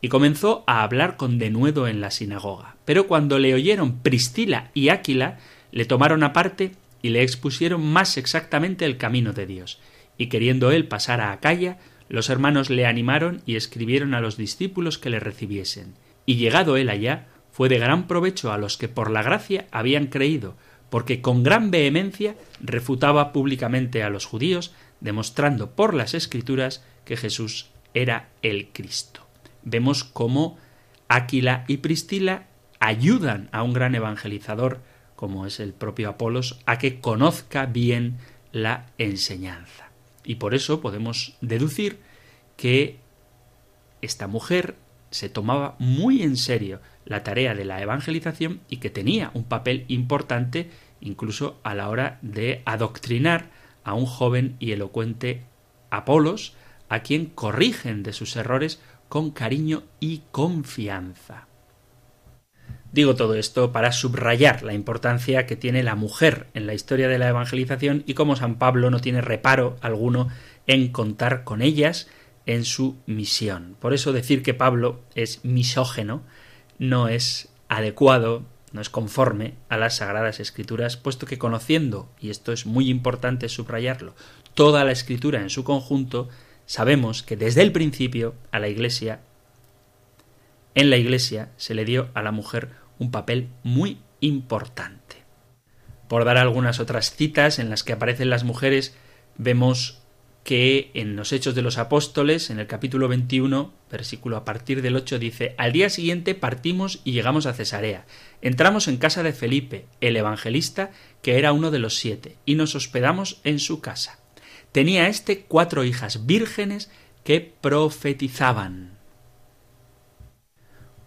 y comenzó a hablar con denuedo en la sinagoga. Pero cuando le oyeron Pristila y Áquila, le tomaron aparte y le expusieron más exactamente el camino de Dios. Y queriendo él pasar a Acaya, los hermanos le animaron y escribieron a los discípulos que le recibiesen. Y llegado él allá, fue de gran provecho a los que por la gracia habían creído, porque con gran vehemencia refutaba públicamente a los judíos, demostrando por las escrituras que Jesús era el Cristo. Vemos cómo Áquila y Pristila ayudan a un gran evangelizador, como es el propio Apolos, a que conozca bien la enseñanza. Y por eso podemos deducir que esta mujer se tomaba muy en serio la tarea de la evangelización y que tenía un papel importante incluso a la hora de adoctrinar a un joven y elocuente Apolos, a quien corrigen de sus errores con cariño y confianza. Digo todo esto para subrayar la importancia que tiene la mujer en la historia de la evangelización y cómo San Pablo no tiene reparo alguno en contar con ellas en su misión. Por eso decir que Pablo es misógeno no es adecuado, no es conforme a las sagradas escrituras, puesto que conociendo, y esto es muy importante subrayarlo, toda la escritura en su conjunto, sabemos que desde el principio a la Iglesia, en la Iglesia se le dio a la mujer un papel muy importante. Por dar algunas otras citas en las que aparecen las mujeres, vemos que en los Hechos de los Apóstoles, en el capítulo 21, versículo a partir del 8, dice, Al día siguiente partimos y llegamos a Cesarea. Entramos en casa de Felipe, el evangelista, que era uno de los siete, y nos hospedamos en su casa. Tenía éste cuatro hijas vírgenes que profetizaban.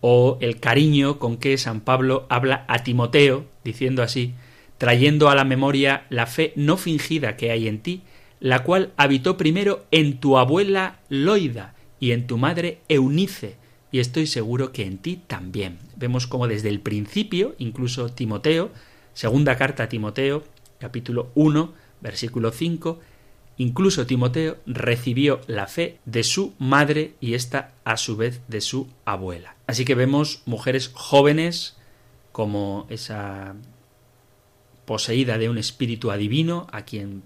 O el cariño con que San Pablo habla a Timoteo, diciendo así, trayendo a la memoria la fe no fingida que hay en ti, la cual habitó primero en tu abuela Loida y en tu madre Eunice, y estoy seguro que en ti también. Vemos como desde el principio, incluso Timoteo, segunda carta a Timoteo, capítulo 1, versículo 5, incluso Timoteo recibió la fe de su madre y esta a su vez de su abuela. Así que vemos mujeres jóvenes como esa poseída de un espíritu adivino a quien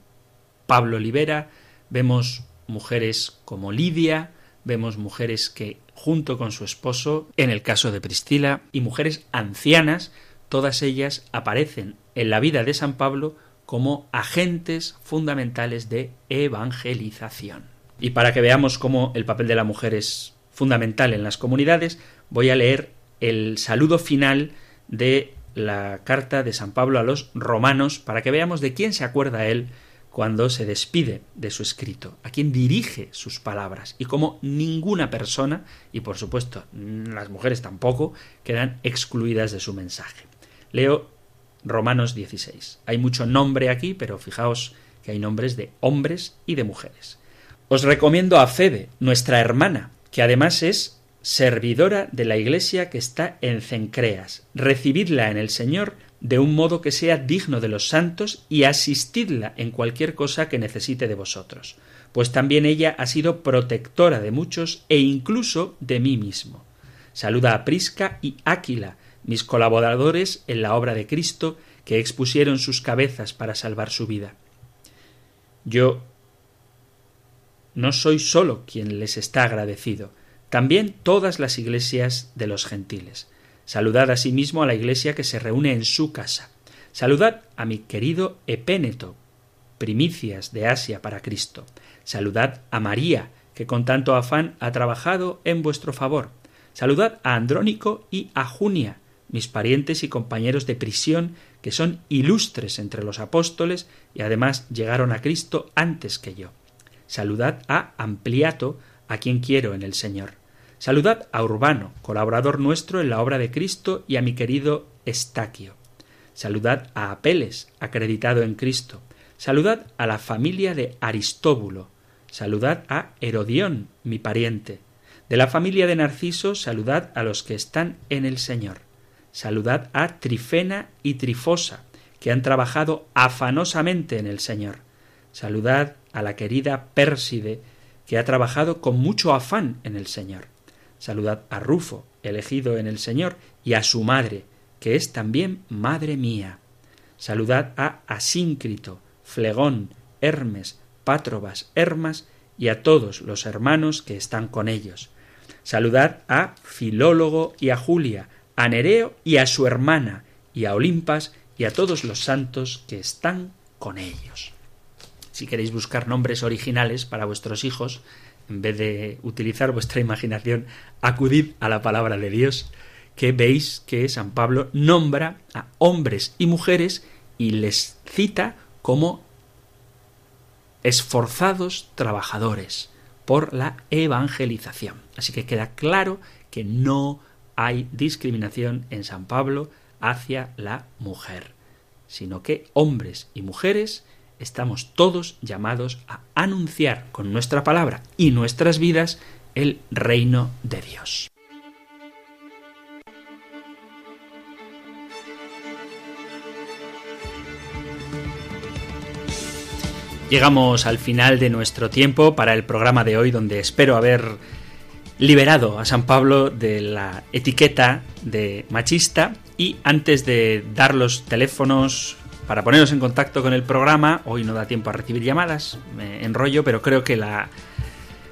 Pablo libera, vemos mujeres como Lidia, vemos mujeres que junto con su esposo, en el caso de Priscila, y mujeres ancianas, todas ellas aparecen en la vida de San Pablo como agentes fundamentales de evangelización. Y para que veamos cómo el papel de la mujer es fundamental en las comunidades, voy a leer el saludo final de la carta de San Pablo a los romanos para que veamos de quién se acuerda él cuando se despide de su escrito, a quien dirige sus palabras y cómo ninguna persona, y por supuesto las mujeres tampoco, quedan excluidas de su mensaje. Leo Romanos 16. Hay mucho nombre aquí, pero fijaos que hay nombres de hombres y de mujeres. Os recomiendo a Febe, nuestra hermana, que además es servidora de la iglesia que está en Cencreas. Recibidla en el Señor de un modo que sea digno de los santos y asistidla en cualquier cosa que necesite de vosotros, pues también ella ha sido protectora de muchos e incluso de mí mismo. Saluda a Prisca y Áquila, mis colaboradores en la obra de Cristo, que expusieron sus cabezas para salvar su vida. Yo no soy solo quien les está agradecido, también todas las iglesias de los gentiles. Saludad asimismo a la iglesia que se reúne en su casa. Saludad a mi querido Epéneto, primicias de Asia para Cristo. Saludad a María, que con tanto afán ha trabajado en vuestro favor. Saludad a Andrónico y a Junia, mis parientes y compañeros de prisión, que son ilustres entre los apóstoles y además llegaron a Cristo antes que yo. Saludad a Ampliato, a quien quiero en el Señor. Saludad a Urbano, colaborador nuestro en la obra de Cristo, y a mi querido Estaquio. Saludad a Apeles, acreditado en Cristo. Saludad a la familia de Aristóbulo. Saludad a Herodión, mi pariente. De la familia de Narciso, saludad a los que están en el Señor. Saludad a Trifena y Trifosa, que han trabajado afanosamente en el Señor. Saludad a la querida Pérside, que ha trabajado con mucho afán en el Señor. Saludad a Rufo, elegido en el Señor, y a su madre, que es también madre mía. Saludad a Asíncrito, Flegón, Hermes, Pátrobas, Hermas, y a todos los hermanos que están con ellos. Saludad a Filólogo y a Julia, a Nereo y a su hermana, y a Olimpas y a todos los santos que están con ellos. Si queréis buscar nombres originales para vuestros hijos, en vez de utilizar vuestra imaginación, acudid a la palabra de Dios, que veis que San Pablo nombra a hombres y mujeres y les cita como esforzados trabajadores por la evangelización. Así que queda claro que no hay discriminación en San Pablo hacia la mujer, sino que hombres y mujeres estamos todos llamados a anunciar con nuestra palabra y nuestras vidas el reino de Dios. Llegamos al final de nuestro tiempo para el programa de hoy donde espero haber liberado a San Pablo de la etiqueta de machista y antes de dar los teléfonos para poneros en contacto con el programa, hoy no da tiempo a recibir llamadas, me enrollo, pero creo que la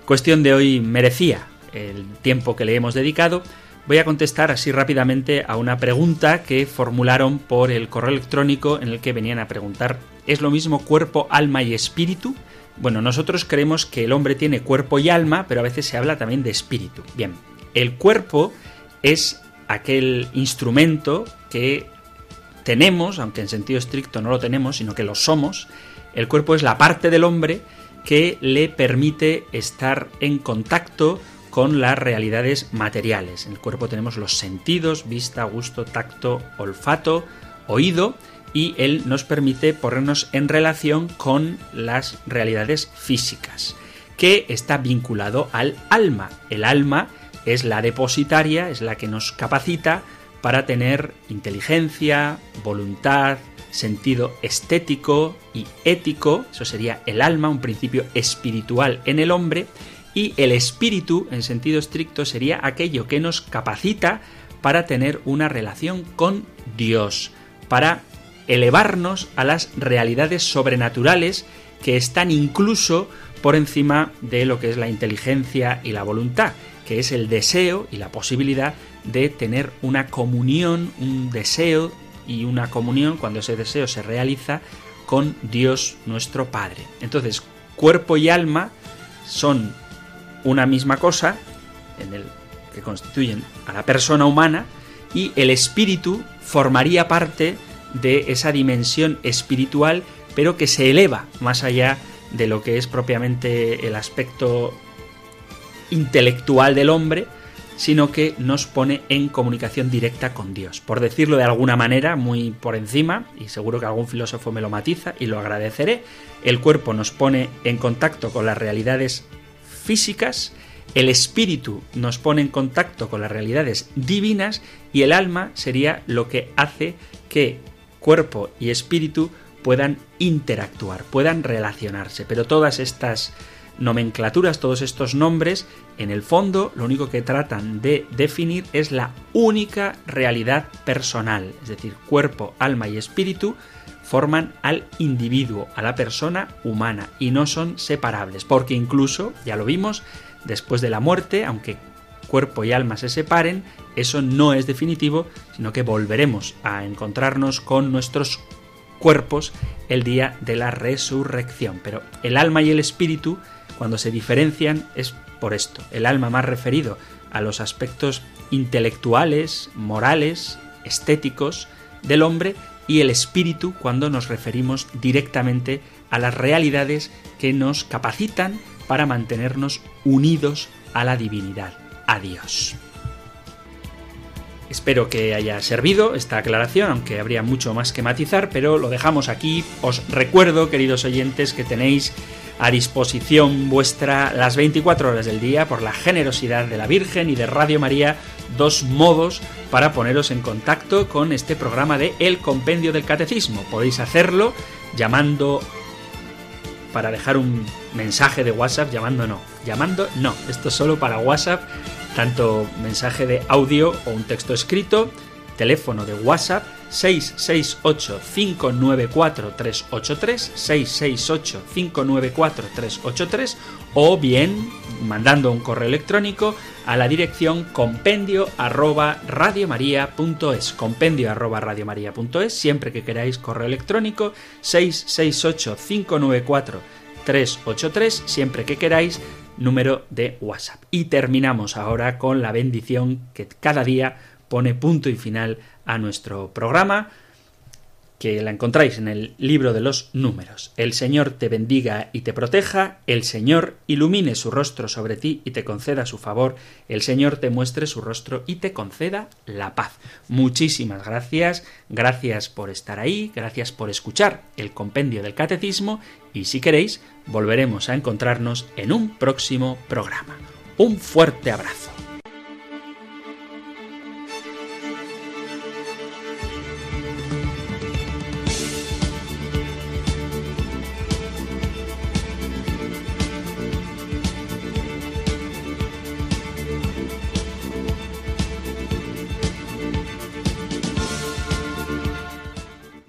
cuestión de hoy merecía el tiempo que le hemos dedicado. Voy a contestar así rápidamente a una pregunta que formularon por el correo electrónico en el que venían a preguntar ¿es lo mismo cuerpo, alma y espíritu? Bueno, nosotros creemos que el hombre tiene cuerpo y alma, pero a veces se habla también de espíritu. Bien, el cuerpo es aquel instrumento que tenemos, aunque en sentido estricto no lo tenemos, sino que lo somos, el cuerpo es la parte del hombre que le permite estar en contacto con las realidades materiales. En el cuerpo tenemos los sentidos, vista, gusto, tacto, olfato, oído, y él nos permite ponernos en relación con las realidades físicas, que está vinculado al alma. El alma es la depositaria, es la que nos capacita para tener inteligencia, voluntad, sentido estético y ético, eso sería el alma, un principio espiritual en el hombre, y el espíritu, en sentido estricto, sería aquello que nos capacita para tener una relación con Dios, para elevarnos a las realidades sobrenaturales que están incluso por encima de lo que es la inteligencia y la voluntad, que es el deseo y la posibilidad de tener una comunión, un deseo y una comunión cuando ese deseo se realiza con Dios nuestro Padre. Entonces, cuerpo y alma son una misma cosa en el que constituyen a la persona humana y el espíritu formaría parte de esa dimensión espiritual, pero que se eleva más allá de lo que es propiamente el aspecto intelectual del hombre, sino que nos pone en comunicación directa con Dios. Por decirlo de alguna manera, muy por encima, y seguro que algún filósofo me lo matiza y lo agradeceré, el cuerpo nos pone en contacto con las realidades físicas, el espíritu nos pone en contacto con las realidades divinas y el alma sería lo que hace que cuerpo y espíritu puedan interactuar, puedan relacionarse. Pero todas estas nomenclaturas, todos estos nombres, en el fondo lo único que tratan de definir es la única realidad personal, es decir, cuerpo, alma y espíritu forman al individuo, a la persona humana, y no son separables, porque incluso, ya lo vimos, después de la muerte, aunque cuerpo y alma se separen, eso no es definitivo, sino que volveremos a encontrarnos con nuestros cuerpos el día de la resurrección. Pero el alma y el espíritu cuando se diferencian es por esto. El alma más referido a los aspectos intelectuales, morales, estéticos del hombre y el espíritu cuando nos referimos directamente a las realidades que nos capacitan para mantenernos unidos a la divinidad, a Dios. Espero que haya servido esta aclaración, aunque habría mucho más que matizar, pero lo dejamos aquí. Os recuerdo, queridos oyentes, que tenéis a disposición vuestra las 24 horas del día por la generosidad de la Virgen y de Radio María dos modos para poneros en contacto con este programa de El Compendio del Catecismo. Podéis hacerlo llamando para dejar un mensaje de WhatsApp, llamando no, llamando no, esto es solo para WhatsApp tanto mensaje de audio o un texto escrito, teléfono de WhatsApp 668-594-383, 668-594-383 o bien mandando un correo electrónico a la dirección compendio arroba radiomaria.es compendio arroba radiomaria.es siempre que queráis correo electrónico 668-594-383 siempre que queráis número de WhatsApp. Y terminamos ahora con la bendición que cada día pone punto y final a nuestro programa, que la encontráis en el libro de los números. El Señor te bendiga y te proteja, el Señor ilumine su rostro sobre ti y te conceda su favor, el Señor te muestre su rostro y te conceda la paz. Muchísimas gracias, gracias por estar ahí, gracias por escuchar el compendio del catecismo y si queréis, volveremos a encontrarnos en un próximo programa. Un fuerte abrazo.